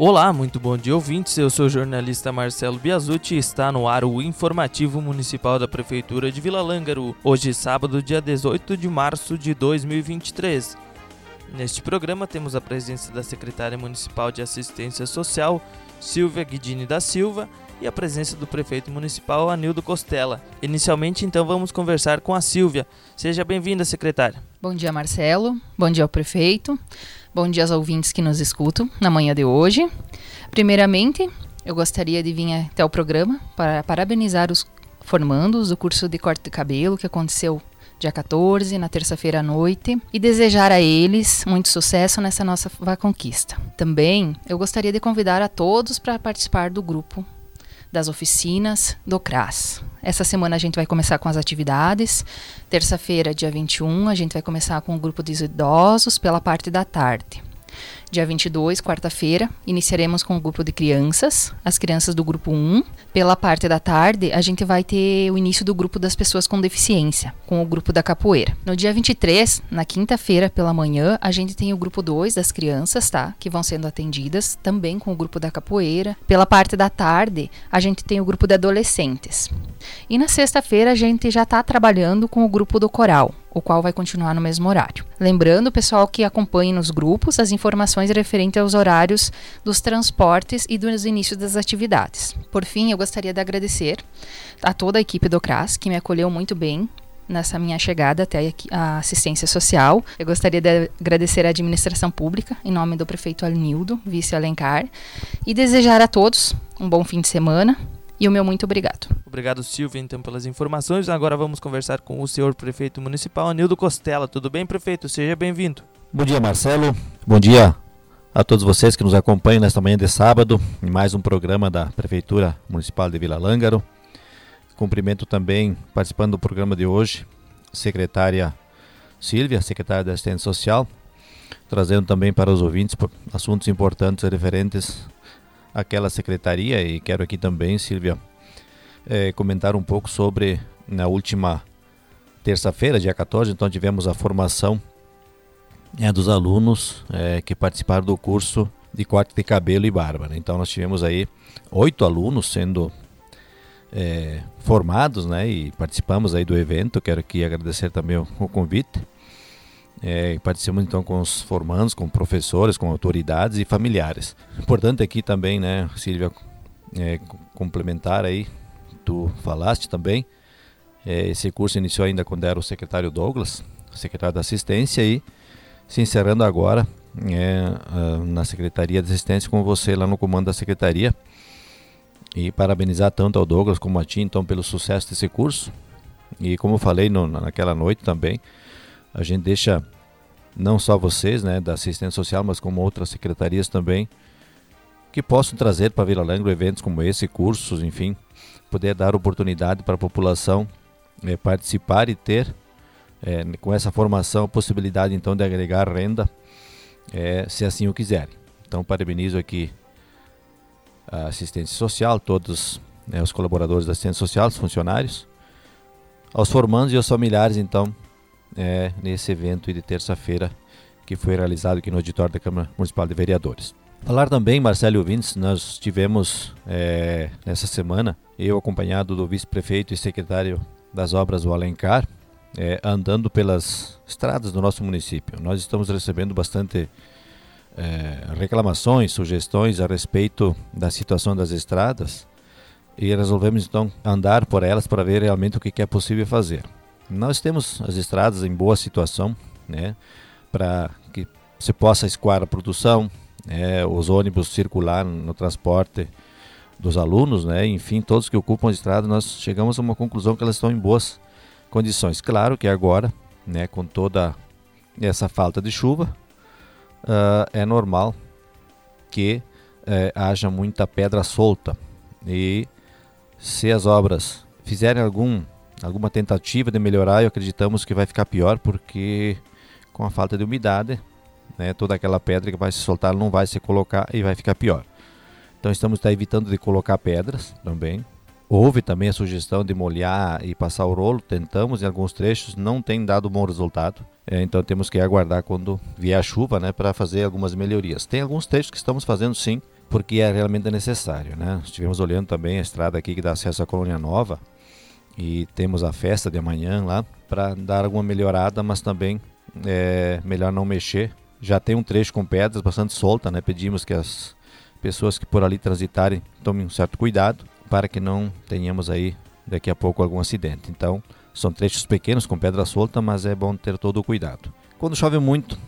Olá, muito bom dia ouvintes. Eu sou o jornalista Marcelo Biasucci e está no ar o informativo municipal da Prefeitura de Vila Lângaro. Hoje, sábado, dia 18 de março de 2023. Neste programa temos a presença da secretária municipal de Assistência Social, Silvia Guidini da Silva, e a presença do prefeito municipal Anildo Costela. Inicialmente, então, vamos conversar com a Silvia. Seja bem-vinda, secretária. Bom dia, Marcelo. Bom dia ao prefeito. Bom dia aos ouvintes que nos escutam na manhã de hoje. Primeiramente, eu gostaria de vir até o programa para parabenizar os formandos do curso de corte de cabelo que aconteceu dia 14, na terça-feira à noite, e desejar a eles muito sucesso nessa nossa conquista. Também eu gostaria de convidar a todos para participar do grupo das oficinas do CRAS. Essa semana a gente vai começar com as atividades. Terça-feira, dia 21, a gente vai começar com o grupo de idosos pela parte da tarde. Dia 22, quarta-feira, iniciaremos com o grupo de crianças, as crianças do grupo 1. Pela parte da tarde, a gente vai ter o início do grupo das pessoas com deficiência, com o grupo da capoeira. No dia 23, na quinta-feira pela manhã, a gente tem o grupo 2 das crianças, tá? Que vão sendo atendidas, também com o grupo da capoeira. Pela parte da tarde, a gente tem o grupo de adolescentes. E na sexta-feira, a gente já está trabalhando com o grupo do coral, o qual vai continuar no mesmo horário. Lembrando, pessoal, que acompanhe nos grupos as informações referentes aos horários dos transportes e dos inícios das atividades. Por fim, eu gostaria de agradecer a toda a equipe do CRAS, que me acolheu muito bem nessa minha chegada até a assistência social. Eu gostaria de agradecer à administração pública, em nome do prefeito Alnildo, vice Alencar, e desejar a todos um bom fim de semana e o meu muito obrigado. Obrigado, Silvia, então, pelas informações. Agora vamos conversar com o senhor prefeito municipal, Anildo Costela. Tudo bem, prefeito? Seja bem-vindo. Bom dia, Marcelo. Bom dia a todos vocês que nos acompanham nesta manhã de sábado, em mais um programa da Prefeitura Municipal de Vila Lângaro. Cumprimento também, participando do programa de hoje, a secretária Silvia, secretária da Assistência Social, trazendo também para os ouvintes assuntos importantes referentes àquela secretaria e quero aqui também, Silvia, é, comentar um pouco sobre na última terça-feira, dia 14, então tivemos a formação é, dos alunos é, que participaram do curso de corte de cabelo e barba. Né? Então nós tivemos aí oito alunos sendo formados, né, e participamos aí do evento. Quero aqui agradecer também o, o convite. É, participamos então com os formandos, com professores, com autoridades e familiares. Importante aqui também, né, Silvia, é, complementar aí tu falaste também. É, esse curso iniciou ainda quando era o secretário Douglas, secretário da Assistência, e se encerrando agora é, na Secretaria de Assistência com você lá no comando da Secretaria. E parabenizar tanto ao Douglas como a ti, então, pelo sucesso desse curso. E como falei no, naquela noite também, a gente deixa não só vocês, né, da assistência social, mas como outras secretarias também, que possam trazer para Vila Langro eventos como esse, cursos, enfim, poder dar oportunidade para a população é, participar e ter é, com essa formação a possibilidade então de agregar renda, é, se assim o quiserem. Então parabenizo aqui a assistência social, todos né, os colaboradores da assistência social, os funcionários, aos formandos e aos familiares então é, nesse evento de terça-feira que foi realizado aqui no auditório da Câmara Municipal de Vereadores. Falar também, Marcelo Vintes, nós tivemos é, nessa semana, eu acompanhado do vice-prefeito e secretário das obras, o Alencar, é, andando pelas estradas do nosso município. Nós estamos recebendo bastante é, reclamações, sugestões a respeito da situação das estradas e resolvemos então andar por elas para ver realmente o que é possível fazer. Nós temos as estradas em boa situação, né, para que se possa escoar a produção, né, os ônibus circular no transporte dos alunos, né, enfim, todos que ocupam a estrada, nós chegamos a uma conclusão que elas estão em boas condições. Claro que agora, né, com toda essa falta de chuva, uh, é normal que uh, haja muita pedra solta. E se as obras fizerem algum, alguma tentativa de melhorar, acreditamos que vai ficar pior, porque com a falta de umidade, né, toda aquela pedra que vai se soltar não vai se colocar e vai ficar pior. Então estamos tá, evitando de colocar pedras também, Houve também a sugestão de molhar e passar o rolo, tentamos em alguns trechos, não tem dado bom resultado. É, então temos que aguardar quando vier a chuva né, para fazer algumas melhorias. Tem alguns trechos que estamos fazendo sim, porque é realmente necessário, né? Estivemos olhando também a estrada aqui que dá acesso à Colônia Nova e temos a festa de amanhã lá para dar alguma melhorada, mas também é melhor não mexer. Já tem um trecho com pedras bastante solta, né? Pedimos que as pessoas que por ali transitarem tomem um certo cuidado para que não tenhamos aí daqui a pouco algum acidente. Então, são trechos pequenos com pedra solta, mas é bom ter todo o cuidado. Quando chove muito,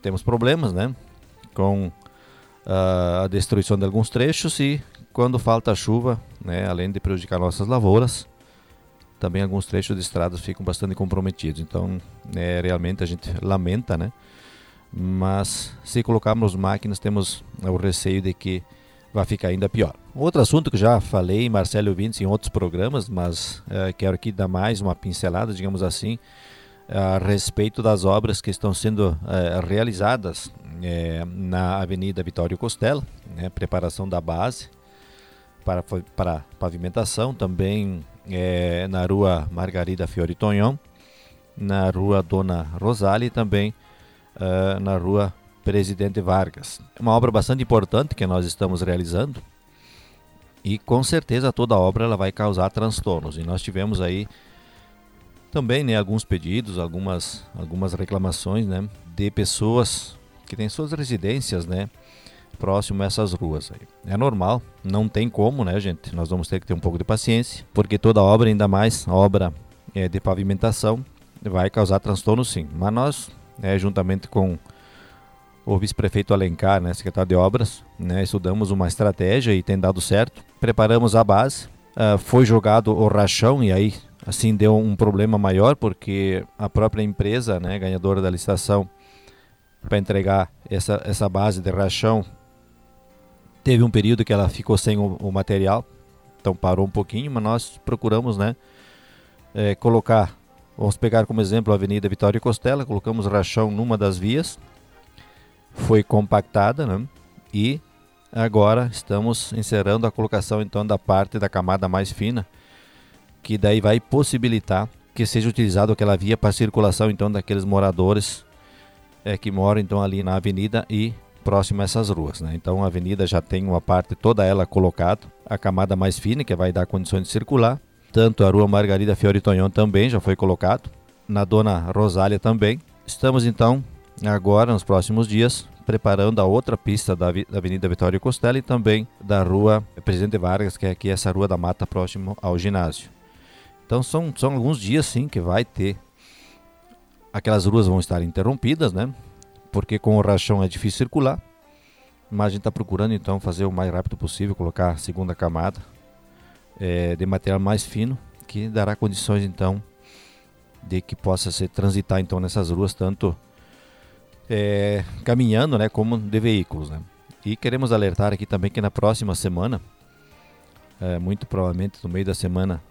temos problemas, né? Com uh, a destruição de alguns trechos e quando falta chuva, né, além de prejudicar nossas lavouras, também alguns trechos de estradas ficam bastante comprometidos. Então, é, realmente a gente lamenta, né? Mas se colocarmos máquinas, temos o receio de que vai ficar ainda pior. Outro assunto que já falei, Marcelo Vintes, em outros programas, mas é, quero aqui dar mais uma pincelada, digamos assim, a respeito das obras que estão sendo é, realizadas é, na Avenida Vitório Costela, né, preparação da base para, para pavimentação, também é, na rua Margarida Fiori Tonhon, na rua Dona Rosália e também uh, na rua Presidente Vargas. É uma obra bastante importante que nós estamos realizando e com certeza toda obra ela vai causar transtornos. E nós tivemos aí também né, alguns pedidos, algumas, algumas reclamações né, de pessoas que têm suas residências né, próximo a essas ruas. Aí. É normal, não tem como, né, gente? Nós vamos ter que ter um pouco de paciência, porque toda obra, ainda mais obra é, de pavimentação, vai causar transtorno sim. Mas nós, é, juntamente com o vice-prefeito Alencar, né, secretário de obras, né, estudamos uma estratégia e tem dado certo. Preparamos a base, uh, foi jogado o rachão e aí assim deu um problema maior porque a própria empresa, né, ganhadora da licitação, para entregar essa, essa base de rachão Teve um período que ela ficou sem o, o material, então parou um pouquinho, mas nós procuramos, né, é, colocar, vamos pegar como exemplo a Avenida Vitória Costela, colocamos rachão numa das vias, foi compactada, né, e agora estamos encerrando a colocação então da parte da camada mais fina, que daí vai possibilitar que seja utilizado aquela via para circulação então daqueles moradores é, que moram então ali na avenida e próximo a essas ruas. Né? Então a avenida já tem uma parte toda ela colocada, a camada mais fina que vai dar condições de circular. Tanto a rua Margarida Fiori Tonhon também já foi colocado, na Dona Rosália também. Estamos então agora nos próximos dias preparando a outra pista da, Avenida Vitória Costela e também da rua Presidente Vargas, que é aqui essa rua da Mata próximo ao ginásio. Então são, são alguns dias sim que vai ter aquelas ruas vão estar interrompidas, né? Porque com o rachão é difícil circular. Mas a gente está procurando então fazer o mais rápido possível, colocar a segunda camada é, de material mais fino, que dará condições então de que possa se transitar então nessas ruas tanto é, caminhando, né, como de veículos, né. E queremos alertar aqui também que na próxima semana, é, muito provavelmente no meio da semana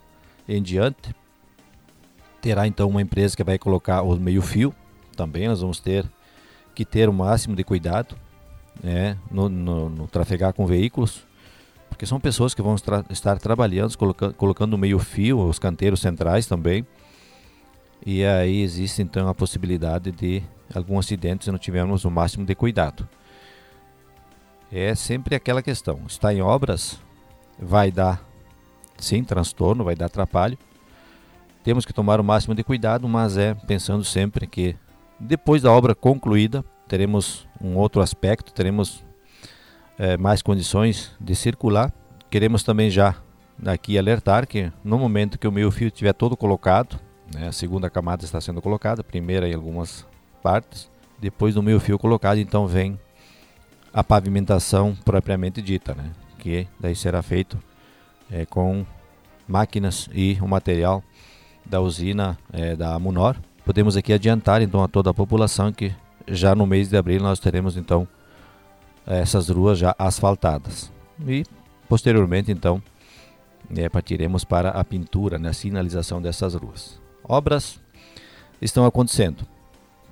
em diante, terá então uma empresa que vai colocar o meio fio. Também nós vamos ter que ter o máximo de cuidado né, no, no, no trafegar com veículos, porque são pessoas que vão tra estar trabalhando, coloca colocando meio fio, os canteiros centrais também, e aí existe então a possibilidade de algum acidente se não tivermos o máximo de cuidado. É sempre aquela questão, está em obras, vai dar sim transtorno, vai dar atrapalho, temos que tomar o máximo de cuidado, mas é pensando sempre que depois da obra concluída, teremos um outro aspecto, teremos é, mais condições de circular. Queremos também já aqui alertar que no momento que o meio fio estiver todo colocado, né, a segunda camada está sendo colocada, a primeira em algumas partes, depois do meio fio colocado, então vem a pavimentação propriamente dita, né, que daí será feito é, com máquinas e o material da usina é, da Munor Podemos aqui adiantar então a toda a população que já no mês de abril nós teremos então essas ruas já asfaltadas. E posteriormente então é, partiremos para a pintura, né, a sinalização dessas ruas. Obras estão acontecendo.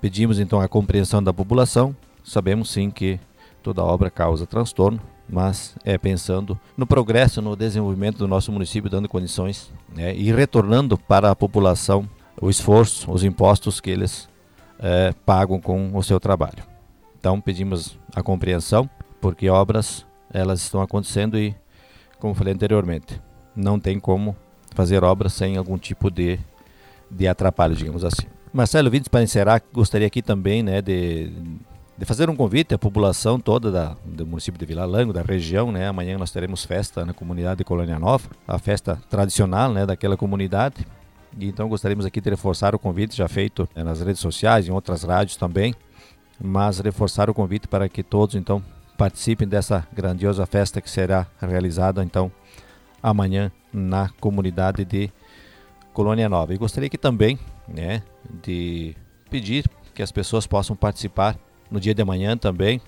Pedimos então a compreensão da população. Sabemos sim que toda obra causa transtorno, mas é pensando no progresso, no desenvolvimento do nosso município, dando condições né, e retornando para a população o esforço, os impostos que eles é, pagam com o seu trabalho. Então pedimos a compreensão, porque obras elas estão acontecendo e, como falei anteriormente, não tem como fazer obras sem algum tipo de, de atrapalho, digamos assim. Marcelo Vintes, para encerrar, gostaria aqui também né, de, de fazer um convite à população toda da, do município de Vila Lango, da região. Né? Amanhã nós teremos festa na comunidade de Colônia Nova, a festa tradicional né, daquela comunidade. Então gostaríamos aqui de reforçar o convite já feito né, nas redes sociais, em outras rádios também, mas reforçar o convite para que todos então participem dessa grandiosa festa que será realizada então amanhã na comunidade de Colônia Nova. E gostaria aqui também né, de pedir que as pessoas possam participar no dia de amanhã também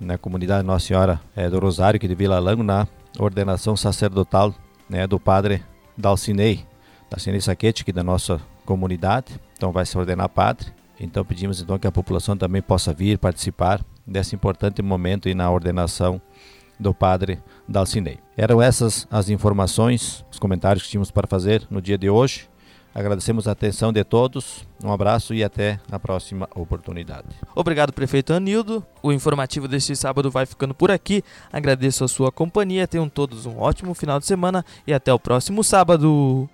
na comunidade Nossa Senhora é, do Rosário, aqui de Vila Lango, na ordenação sacerdotal né, do padre Dalcinei, Dalcinei Saquete, aqui da nossa comunidade. Então vai se ordenar padre. Então pedimos então que a população também possa vir participar desse importante momento e na ordenação do padre Dalcinei. Eram essas as informações, os comentários que tínhamos para fazer no dia de hoje. Agradecemos a atenção de todos, um abraço e até a próxima oportunidade. Obrigado, prefeito Anildo. O informativo deste sábado vai ficando por aqui. Agradeço a sua companhia, tenham todos um ótimo final de semana e até o próximo sábado.